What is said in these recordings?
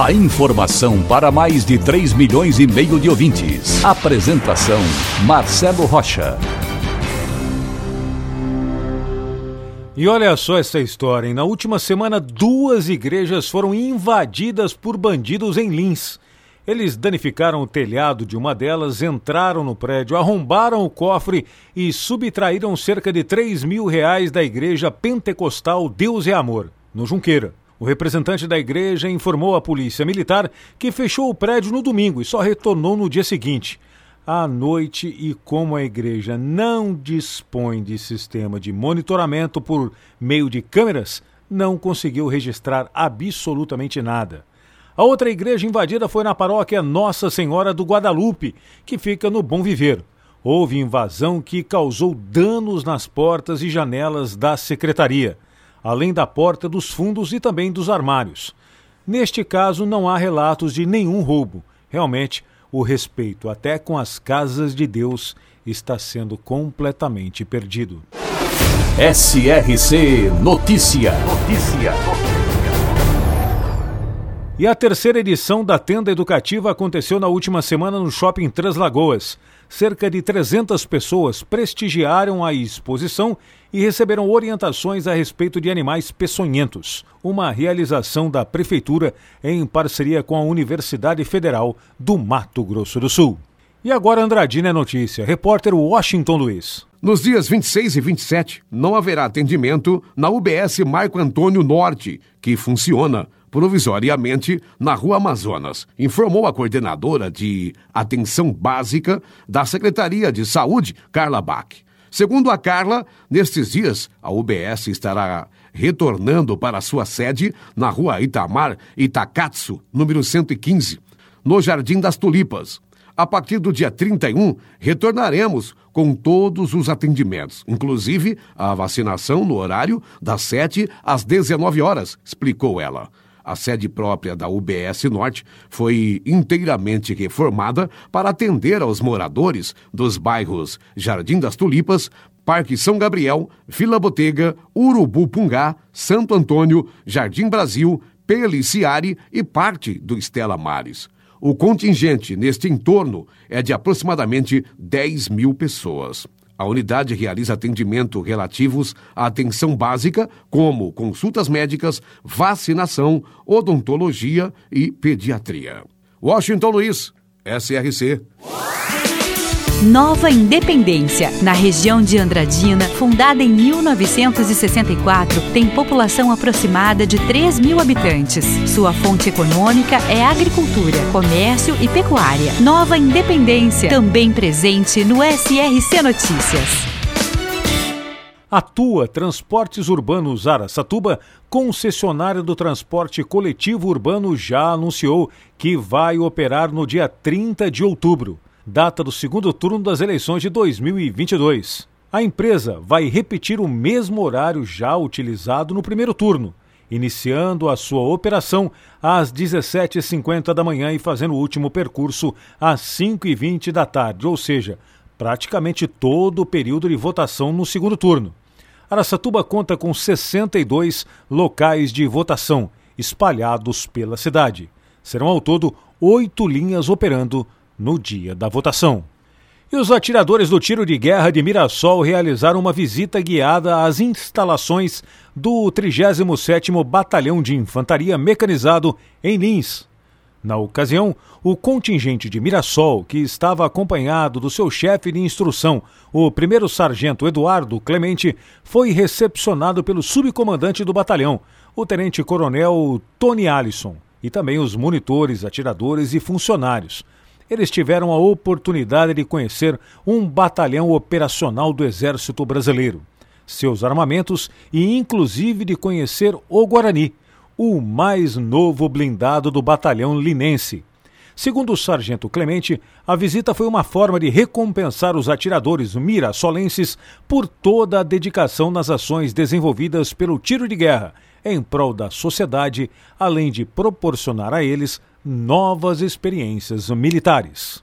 A informação para mais de 3 milhões e meio de ouvintes. Apresentação Marcelo Rocha. E olha só essa história, hein? Na última semana, duas igrejas foram invadidas por bandidos em Lins. Eles danificaram o telhado de uma delas, entraram no prédio, arrombaram o cofre e subtraíram cerca de 3 mil reais da igreja pentecostal Deus é Amor, no Junqueira. O representante da igreja informou à polícia militar que fechou o prédio no domingo e só retornou no dia seguinte. À noite, e como a igreja não dispõe de sistema de monitoramento por meio de câmeras, não conseguiu registrar absolutamente nada. A outra igreja invadida foi na paróquia Nossa Senhora do Guadalupe, que fica no Bom Viver. Houve invasão que causou danos nas portas e janelas da secretaria, além da porta dos fundos e também dos armários. Neste caso, não há relatos de nenhum roubo. Realmente, o respeito até com as casas de Deus está sendo completamente perdido. SRC Notícia. Notícia. E a terceira edição da tenda educativa aconteceu na última semana no Shopping Três Lagoas. Cerca de 300 pessoas prestigiaram a exposição e receberam orientações a respeito de animais peçonhentos, uma realização da Prefeitura em parceria com a Universidade Federal do Mato Grosso do Sul. E agora Andradina é notícia. Repórter Washington Luiz. Nos dias 26 e 27, não haverá atendimento na UBS Marco Antônio Norte, que funciona provisoriamente na Rua Amazonas, informou a coordenadora de Atenção Básica da Secretaria de Saúde, Carla Bach. Segundo a Carla, nestes dias, a UBS estará retornando para sua sede na Rua Itamar Itakatsu, número 115, no Jardim das Tulipas. A partir do dia 31, retornaremos com todos os atendimentos, inclusive a vacinação no horário das 7 às 19 horas, explicou ela. A sede própria da UBS Norte foi inteiramente reformada para atender aos moradores dos bairros Jardim das Tulipas, Parque São Gabriel, Vila Botega, Urubu Pungá, Santo Antônio, Jardim Brasil, Peliciari e parte do Estela Mares. O contingente neste entorno é de aproximadamente 10 mil pessoas. A unidade realiza atendimento relativos à atenção básica, como consultas médicas, vacinação, odontologia e pediatria. Washington Luiz, SRC. Nova Independência, na região de Andradina, fundada em 1964, tem população aproximada de 3 mil habitantes. Sua fonte econômica é agricultura, comércio e pecuária. Nova Independência, também presente no SRC Notícias. Atua Transportes Urbanos Araçatuba, concessionária do transporte coletivo urbano, já anunciou que vai operar no dia 30 de outubro data do segundo turno das eleições de 2022. A empresa vai repetir o mesmo horário já utilizado no primeiro turno, iniciando a sua operação às 17h50 da manhã e fazendo o último percurso às 5h20 da tarde, ou seja, praticamente todo o período de votação no segundo turno. Araçatuba conta com 62 locais de votação espalhados pela cidade. Serão ao todo oito linhas operando no dia da votação. E os atiradores do tiro de guerra de Mirassol realizaram uma visita guiada às instalações do 37º Batalhão de Infantaria Mecanizado em Lins. Na ocasião, o contingente de Mirassol, que estava acompanhado do seu chefe de instrução, o primeiro sargento Eduardo Clemente, foi recepcionado pelo subcomandante do batalhão, o tenente-coronel Tony Allison, e também os monitores, atiradores e funcionários eles tiveram a oportunidade de conhecer um batalhão operacional do Exército Brasileiro, seus armamentos e, inclusive, de conhecer o Guarani, o mais novo blindado do batalhão linense. Segundo o sargento Clemente, a visita foi uma forma de recompensar os atiradores mirassolenses por toda a dedicação nas ações desenvolvidas pelo tiro de guerra em prol da sociedade, além de proporcionar a eles novas experiências militares.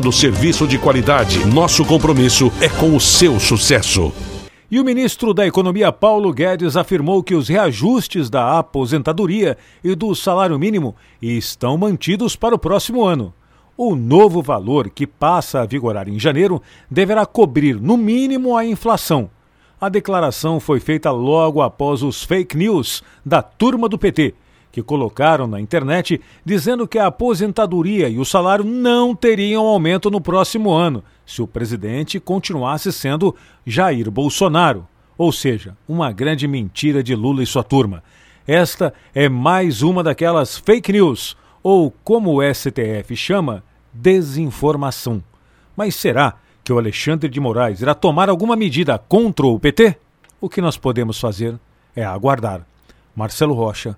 oferecendo serviço de qualidade. Nosso compromisso é com o seu sucesso. E o ministro da Economia Paulo Guedes afirmou que os reajustes da aposentadoria e do salário mínimo estão mantidos para o próximo ano. O novo valor, que passa a vigorar em janeiro, deverá cobrir, no mínimo, a inflação. A declaração foi feita logo após os fake news da turma do PT, que colocaram na internet dizendo que a aposentadoria e o salário não teriam aumento no próximo ano se o presidente continuasse sendo Jair Bolsonaro. Ou seja, uma grande mentira de Lula e sua turma. Esta é mais uma daquelas fake news, ou como o STF chama, desinformação. Mas será que o Alexandre de Moraes irá tomar alguma medida contra o PT? O que nós podemos fazer é aguardar. Marcelo Rocha,